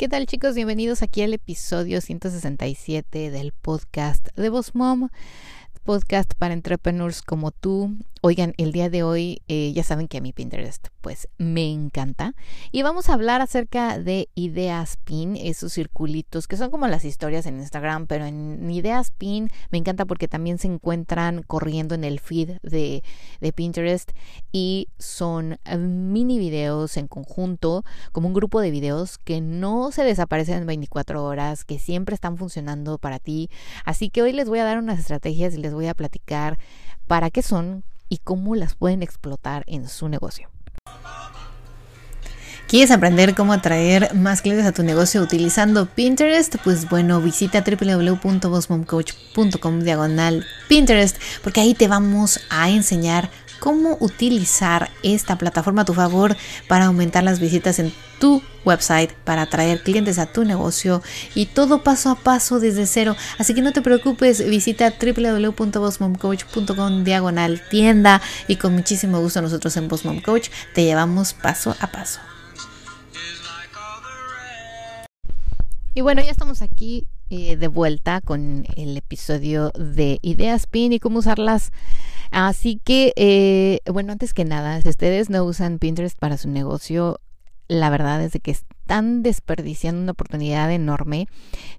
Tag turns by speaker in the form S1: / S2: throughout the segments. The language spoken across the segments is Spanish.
S1: ¿Qué tal chicos? Bienvenidos aquí al episodio 167 del podcast de Boss Mom podcast para entrepreneurs como tú. Oigan, el día de hoy eh, ya saben que a mi Pinterest pues me encanta y vamos a hablar acerca de ideas pin, esos circulitos que son como las historias en Instagram, pero en ideas pin me encanta porque también se encuentran corriendo en el feed de, de Pinterest y son eh, mini videos en conjunto, como un grupo de videos que no se desaparecen en 24 horas, que siempre están funcionando para ti. Así que hoy les voy a dar unas estrategias y les voy a platicar para qué son y cómo las pueden explotar en su negocio. ¿Quieres aprender cómo atraer más clientes a tu negocio utilizando Pinterest? Pues bueno, visita www.bossmomcoach.com diagonal Pinterest porque ahí te vamos a enseñar cómo utilizar esta plataforma a tu favor para aumentar las visitas en tu website, para atraer clientes a tu negocio y todo paso a paso desde cero. Así que no te preocupes, visita www.bossmomcoach.com diagonal tienda y con muchísimo gusto nosotros en Boss Coach te llevamos paso a paso. Y bueno, ya estamos aquí eh, de vuelta con el episodio de Ideas PIN y cómo usarlas Así que, eh, bueno, antes que nada, si ustedes no usan Pinterest para su negocio, la verdad es de que están desperdiciando una oportunidad enorme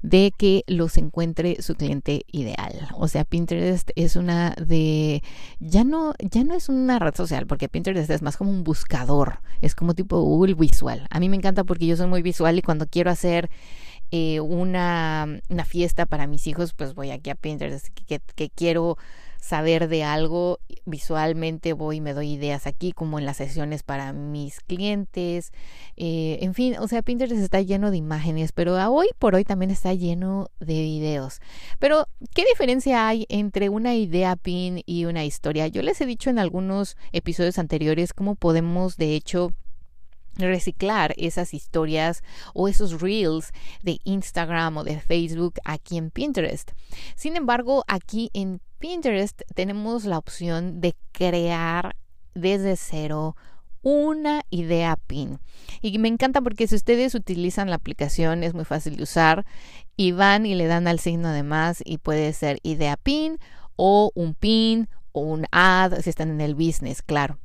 S1: de que los encuentre su cliente ideal. O sea, Pinterest es una de ya no ya no es una red social porque Pinterest es más como un buscador, es como tipo Google visual. A mí me encanta porque yo soy muy visual y cuando quiero hacer eh, una, una, fiesta para mis hijos, pues voy aquí a Pinterest que, que quiero saber de algo visualmente voy y me doy ideas aquí como en las sesiones para mis clientes eh, en fin o sea Pinterest está lleno de imágenes pero hoy por hoy también está lleno de videos. Pero qué diferencia hay entre una idea pin y una historia yo les he dicho en algunos episodios anteriores cómo podemos de hecho reciclar esas historias o esos reels de Instagram o de Facebook aquí en Pinterest. Sin embargo, aquí en Pinterest tenemos la opción de crear desde cero una idea pin. Y me encanta porque si ustedes utilizan la aplicación es muy fácil de usar y van y le dan al signo de más y puede ser idea pin o un pin o un ad si están en el business, claro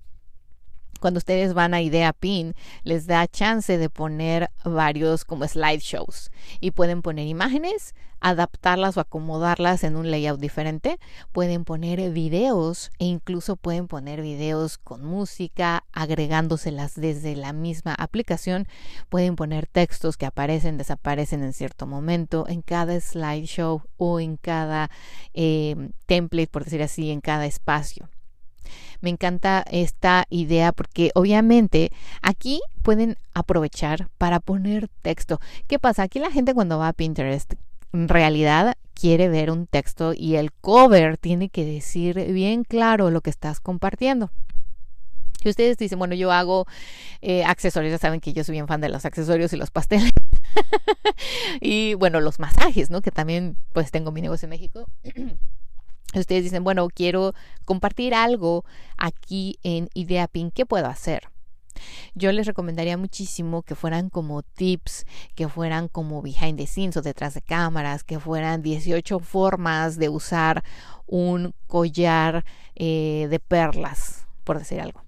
S1: cuando ustedes van a Idea Pin, les da chance de poner varios como slideshows y pueden poner imágenes, adaptarlas o acomodarlas en un layout diferente. Pueden poner videos e incluso pueden poner videos con música, agregándoselas desde la misma aplicación. Pueden poner textos que aparecen, desaparecen en cierto momento en cada slideshow o en cada eh, template, por decir así, en cada espacio. Me encanta esta idea porque obviamente aquí pueden aprovechar para poner texto. ¿Qué pasa? Aquí la gente cuando va a Pinterest en realidad quiere ver un texto y el cover tiene que decir bien claro lo que estás compartiendo. Si ustedes dicen, bueno, yo hago eh, accesorios, ya saben que yo soy bien fan de los accesorios y los pasteles. y bueno, los masajes, ¿no? Que también pues tengo mi negocio en México. ustedes dicen, bueno, quiero compartir algo aquí en IdeaPin, ¿qué puedo hacer? Yo les recomendaría muchísimo que fueran como tips, que fueran como behind the scenes o detrás de cámaras, que fueran 18 formas de usar un collar eh, de perlas, por decir algo.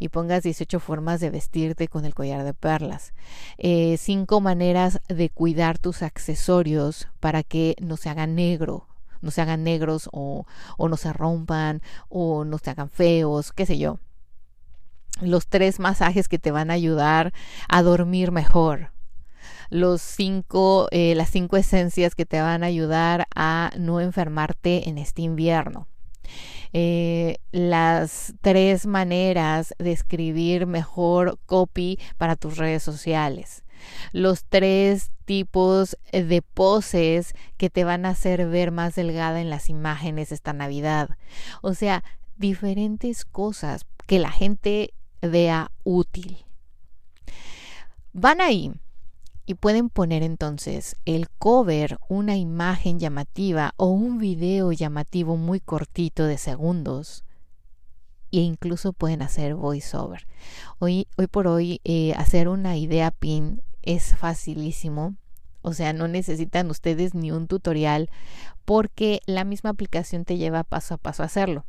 S1: Y pongas 18 formas de vestirte con el collar de perlas. Eh, cinco maneras de cuidar tus accesorios para que no se hagan negro no se hagan negros o, no se rompan o no se hagan feos, qué sé yo. Los tres masajes que te van a ayudar a dormir mejor. Los cinco, eh, las cinco esencias que te van a ayudar a no enfermarte en este invierno. eh, las tres maneras de escribir mejor copy para tus redes sociales, los tres tipos de poses que te van a hacer ver más delgada en las imágenes esta Navidad. O sea, diferentes cosas que la gente vea útil. Van ahí y pueden poner entonces el cover, una imagen llamativa o un video llamativo muy cortito de segundos e incluso pueden hacer voiceover. Hoy, hoy por hoy eh, hacer una idea pin es facilísimo. O sea, no necesitan ustedes ni un tutorial porque la misma aplicación te lleva paso a paso a hacerlo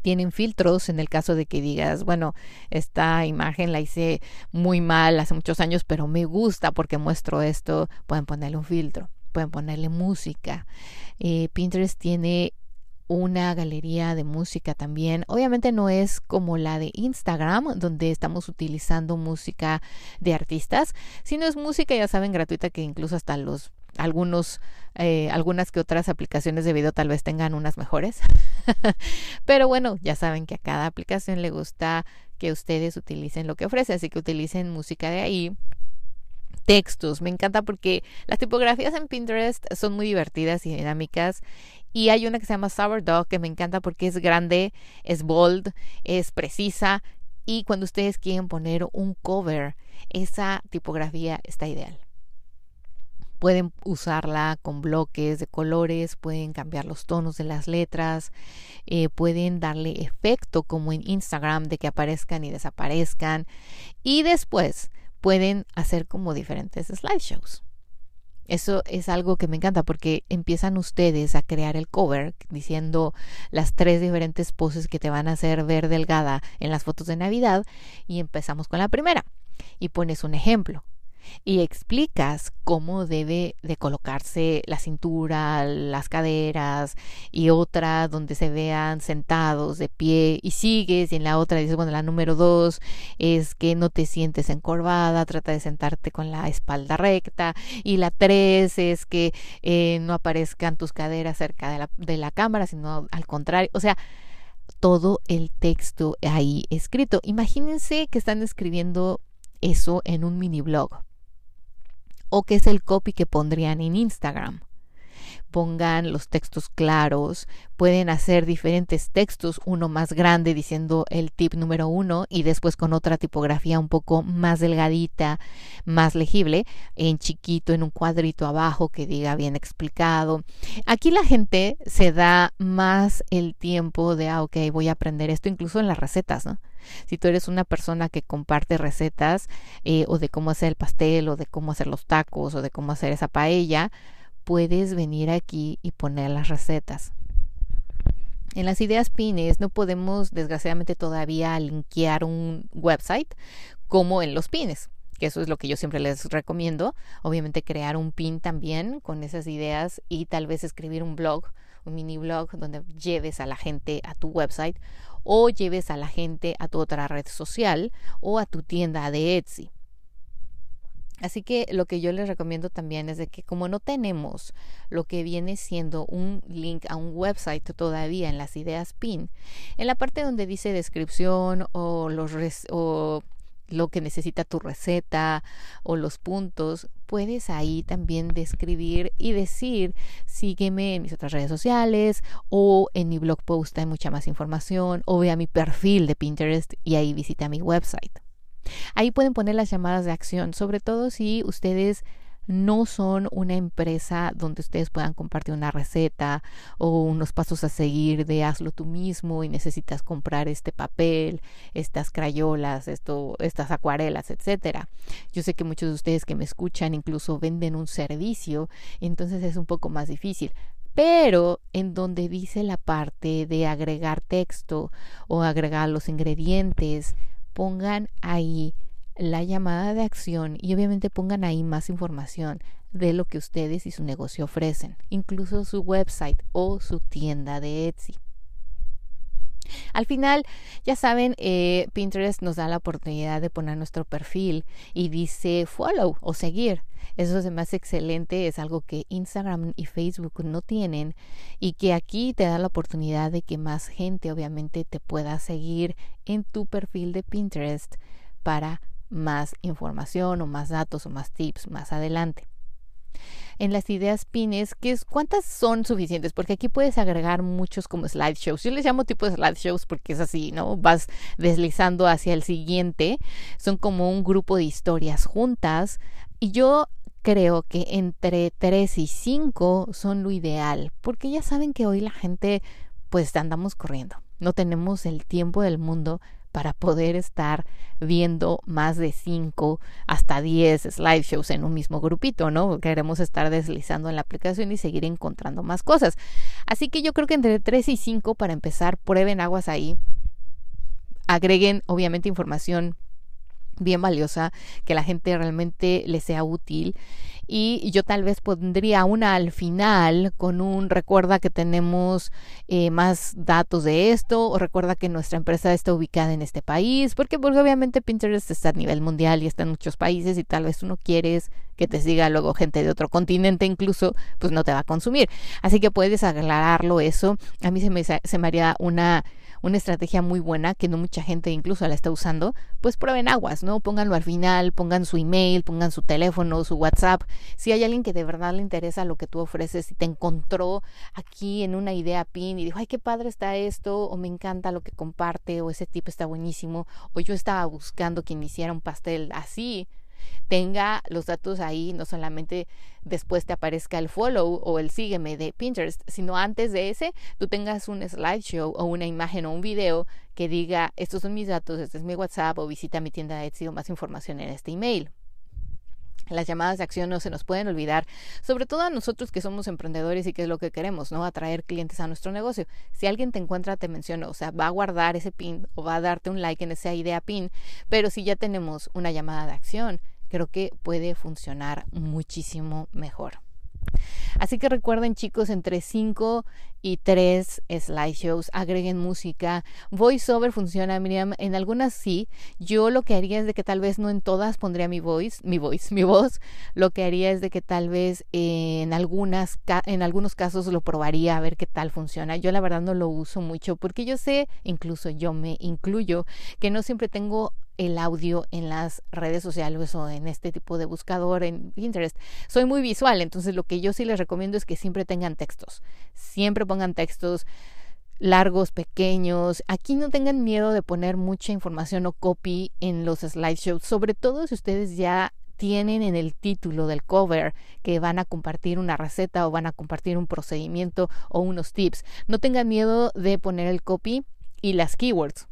S1: tienen filtros en el caso de que digas, bueno, esta imagen la hice muy mal hace muchos años, pero me gusta porque muestro esto, pueden ponerle un filtro, pueden ponerle música. Eh, Pinterest tiene una galería de música también. Obviamente no es como la de Instagram, donde estamos utilizando música de artistas, sino es música, ya saben, gratuita que incluso hasta los algunos, eh, algunas que otras aplicaciones de video tal vez tengan unas mejores. Pero bueno, ya saben que a cada aplicación le gusta que ustedes utilicen lo que ofrece, así que utilicen música de ahí. Textos, me encanta porque las tipografías en Pinterest son muy divertidas y dinámicas y hay una que se llama Sourdough que me encanta porque es grande, es bold, es precisa y cuando ustedes quieren poner un cover, esa tipografía está ideal. Pueden usarla con bloques de colores, pueden cambiar los tonos de las letras, eh, pueden darle efecto como en Instagram de que aparezcan y desaparezcan. Y después pueden hacer como diferentes slideshows. Eso es algo que me encanta porque empiezan ustedes a crear el cover diciendo las tres diferentes poses que te van a hacer ver delgada en las fotos de Navidad y empezamos con la primera y pones un ejemplo y explicas cómo debe de colocarse la cintura, las caderas y otra donde se vean sentados de pie y sigues y en la otra dices, bueno, la número dos es que no te sientes encorvada, trata de sentarte con la espalda recta y la tres es que eh, no aparezcan tus caderas cerca de la, de la cámara, sino al contrario, o sea, todo el texto ahí escrito. Imagínense que están escribiendo eso en un mini blog o qué es el copy que pondrían en Instagram. Pongan los textos claros, pueden hacer diferentes textos, uno más grande diciendo el tip número uno y después con otra tipografía un poco más delgadita, más legible, en chiquito, en un cuadrito abajo que diga bien explicado. Aquí la gente se da más el tiempo de, ah, ok, voy a aprender esto, incluso en las recetas, ¿no? Si tú eres una persona que comparte recetas eh, o de cómo hacer el pastel o de cómo hacer los tacos o de cómo hacer esa paella, puedes venir aquí y poner las recetas. En las ideas pines no podemos desgraciadamente todavía linkear un website como en los pines, que eso es lo que yo siempre les recomiendo. Obviamente crear un pin también con esas ideas y tal vez escribir un blog, un mini blog donde lleves a la gente a tu website o lleves a la gente a tu otra red social o a tu tienda de Etsy. Así que lo que yo les recomiendo también es de que como no tenemos lo que viene siendo un link a un website todavía en las ideas PIN, en la parte donde dice descripción o los o lo que necesita tu receta o los puntos, puedes ahí también describir y decir, sígueme en mis otras redes sociales o en mi blog post hay mucha más información o ve a mi perfil de Pinterest y ahí visita mi website. Ahí pueden poner las llamadas de acción, sobre todo si ustedes no son una empresa donde ustedes puedan compartir una receta o unos pasos a seguir de hazlo tú mismo y necesitas comprar este papel, estas crayolas, esto, estas acuarelas, etcétera. Yo sé que muchos de ustedes que me escuchan incluso venden un servicio, entonces es un poco más difícil pero en donde dice la parte de agregar texto o agregar los ingredientes, pongan ahí la llamada de acción y obviamente pongan ahí más información de lo que ustedes y su negocio ofrecen, incluso su website o su tienda de Etsy. Al final, ya saben, eh, Pinterest nos da la oportunidad de poner nuestro perfil y dice follow o seguir. Eso es más excelente, es algo que Instagram y Facebook no tienen y que aquí te da la oportunidad de que más gente obviamente te pueda seguir en tu perfil de Pinterest para más información o más datos o más tips más adelante en las ideas pines, ¿cuántas son suficientes? Porque aquí puedes agregar muchos como slideshows. Yo les llamo tipo de slideshows porque es así, ¿no? Vas deslizando hacia el siguiente. Son como un grupo de historias juntas. Y yo creo que entre 3 y 5 son lo ideal, porque ya saben que hoy la gente pues andamos corriendo. No tenemos el tiempo del mundo para poder estar viendo más de 5 hasta 10 slideshows en un mismo grupito, ¿no? Queremos estar deslizando en la aplicación y seguir encontrando más cosas. Así que yo creo que entre 3 y 5 para empezar, prueben aguas ahí. Agreguen obviamente información bien valiosa, que la gente realmente le sea útil y yo tal vez pondría una al final con un recuerda que tenemos eh, más datos de esto o recuerda que nuestra empresa está ubicada en este país porque porque obviamente Pinterest está a nivel mundial y está en muchos países y tal vez tú no quieres que te siga luego gente de otro continente incluso pues no te va a consumir. Así que puedes aclararlo eso. A mí se me, se me haría una una estrategia muy buena que no mucha gente incluso la está usando, pues prueben aguas, ¿no? Pónganlo al final, pongan su email, pongan su teléfono, su WhatsApp. Si hay alguien que de verdad le interesa lo que tú ofreces y te encontró aquí en una idea pin y dijo, ay, qué padre está esto, o me encanta lo que comparte, o ese tipo está buenísimo, o yo estaba buscando quien hiciera un pastel así, tenga los datos ahí, no solamente después te aparezca el follow o el sígueme de Pinterest, sino antes de ese tú tengas un slideshow o una imagen o un video que diga, estos son mis datos, este es mi WhatsApp o visita mi tienda de Etsy o más información en este email. Las llamadas de acción no se nos pueden olvidar, sobre todo a nosotros que somos emprendedores y que es lo que queremos, ¿no? Atraer clientes a nuestro negocio. Si alguien te encuentra, te menciona, o sea, va a guardar ese pin o va a darte un like en esa idea pin, pero si ya tenemos una llamada de acción, creo que puede funcionar muchísimo mejor. Así que recuerden chicos, entre 5 y 3 slideshows, agreguen música. VoiceOver funciona, Miriam, en algunas sí. Yo lo que haría es de que tal vez no en todas pondría mi voice, mi voice, mi voz. Lo que haría es de que tal vez en algunas en algunos casos lo probaría a ver qué tal funciona. Yo la verdad no lo uso mucho porque yo sé, incluso yo me incluyo, que no siempre tengo el audio en las redes sociales o en este tipo de buscador en Pinterest. Soy muy visual, entonces lo que yo sí les recomiendo es que siempre tengan textos. Siempre pongan textos largos, pequeños. Aquí no tengan miedo de poner mucha información o copy en los slideshows, sobre todo si ustedes ya tienen en el título del cover que van a compartir una receta o van a compartir un procedimiento o unos tips. No tengan miedo de poner el copy y las keywords.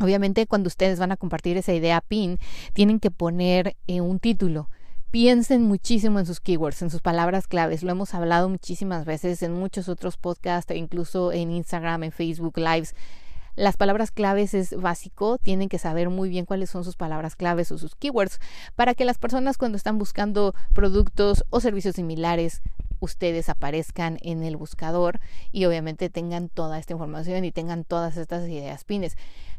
S1: Obviamente cuando ustedes van a compartir esa idea PIN, tienen que poner eh, un título. Piensen muchísimo en sus keywords, en sus palabras claves. Lo hemos hablado muchísimas veces en muchos otros podcasts, e incluso en Instagram, en Facebook Lives. Las palabras claves es básico, tienen que saber muy bien cuáles son sus palabras claves o sus keywords para que las personas cuando están buscando productos o servicios similares ustedes aparezcan en el buscador y obviamente tengan toda esta información y tengan todas estas ideas pines.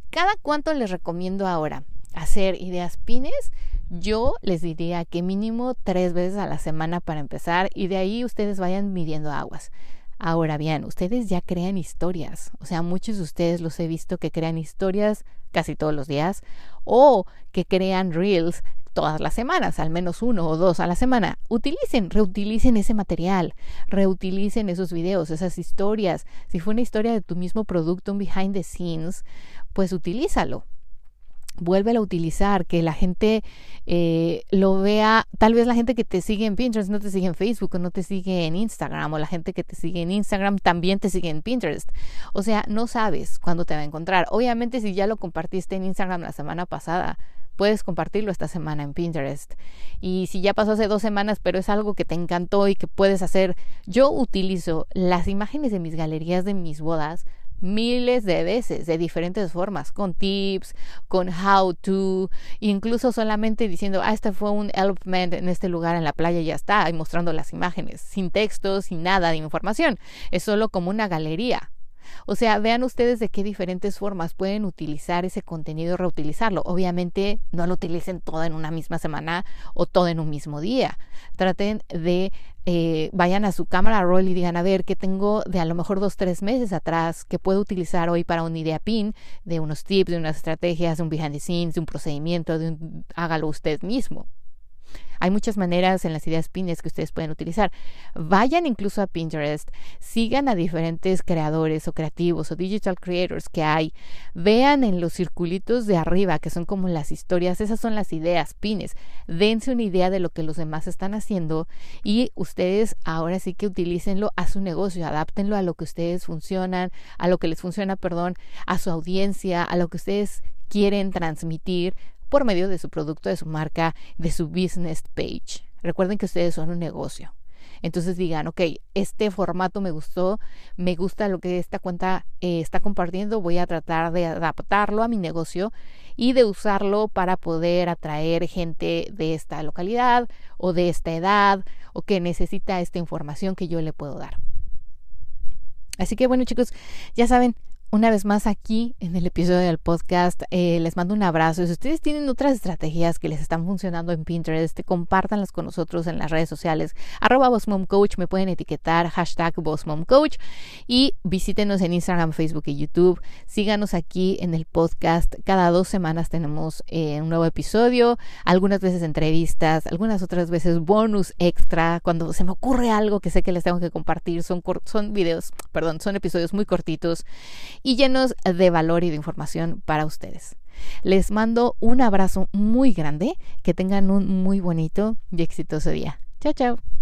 S1: ¿Cada cuánto les recomiendo ahora hacer ideas pines? Yo les diría que mínimo tres veces a la semana para empezar y de ahí ustedes vayan midiendo aguas. Ahora bien, ustedes ya crean historias, o sea, muchos de ustedes los he visto que crean historias casi todos los días o que crean reels todas las semanas, al menos uno o dos a la semana. Utilicen, reutilicen ese material, reutilicen esos videos, esas historias. Si fue una historia de tu mismo producto, un behind the scenes, pues utilízalo vuélvelo a utilizar, que la gente eh, lo vea, tal vez la gente que te sigue en Pinterest no te sigue en Facebook o no te sigue en Instagram, o la gente que te sigue en Instagram también te sigue en Pinterest. O sea, no sabes cuándo te va a encontrar. Obviamente si ya lo compartiste en Instagram la semana pasada, puedes compartirlo esta semana en Pinterest. Y si ya pasó hace dos semanas, pero es algo que te encantó y que puedes hacer, yo utilizo las imágenes de mis galerías de mis bodas miles de veces, de diferentes formas, con tips, con how to, incluso solamente diciendo, ah, este fue un elopement en este lugar en la playa y ya está, y mostrando las imágenes, sin textos, sin nada de información. Es solo como una galería. O sea, vean ustedes de qué diferentes formas pueden utilizar ese contenido reutilizarlo. Obviamente no lo utilicen todo en una misma semana o todo en un mismo día. Traten de eh, vayan a su cámara roll y digan, a ver, ¿qué tengo de a lo mejor dos, tres meses atrás que puedo utilizar hoy para una idea pin, de unos tips, de unas estrategias, de un behind the scenes, de un procedimiento, de un, hágalo usted mismo. Hay muchas maneras en las ideas pines que ustedes pueden utilizar. Vayan incluso a Pinterest, sigan a diferentes creadores o creativos o digital creators que hay. Vean en los circulitos de arriba, que son como las historias, esas son las ideas pines. Dense una idea de lo que los demás están haciendo y ustedes ahora sí que utilícenlo a su negocio, adáptenlo a lo que ustedes funcionan, a lo que les funciona, perdón, a su audiencia, a lo que ustedes quieren transmitir por medio de su producto, de su marca, de su business page. Recuerden que ustedes son un negocio. Entonces digan, ok, este formato me gustó, me gusta lo que esta cuenta eh, está compartiendo, voy a tratar de adaptarlo a mi negocio y de usarlo para poder atraer gente de esta localidad o de esta edad o que necesita esta información que yo le puedo dar. Así que bueno chicos, ya saben, una vez más aquí en el episodio del podcast. Eh, les mando un abrazo. Si ustedes tienen otras estrategias que les están funcionando en Pinterest, compártanlas con nosotros en las redes sociales. Arroba Coach, me pueden etiquetar, hashtag Coach y visítenos en Instagram, Facebook y YouTube. Síganos aquí en el podcast. Cada dos semanas tenemos eh, un nuevo episodio, algunas veces entrevistas, algunas otras veces bonus extra. Cuando se me ocurre algo que sé que les tengo que compartir, son, son videos, perdón, son episodios muy cortitos y llenos de valor y de información para ustedes. Les mando un abrazo muy grande, que tengan un muy bonito y exitoso día. Chao, chao.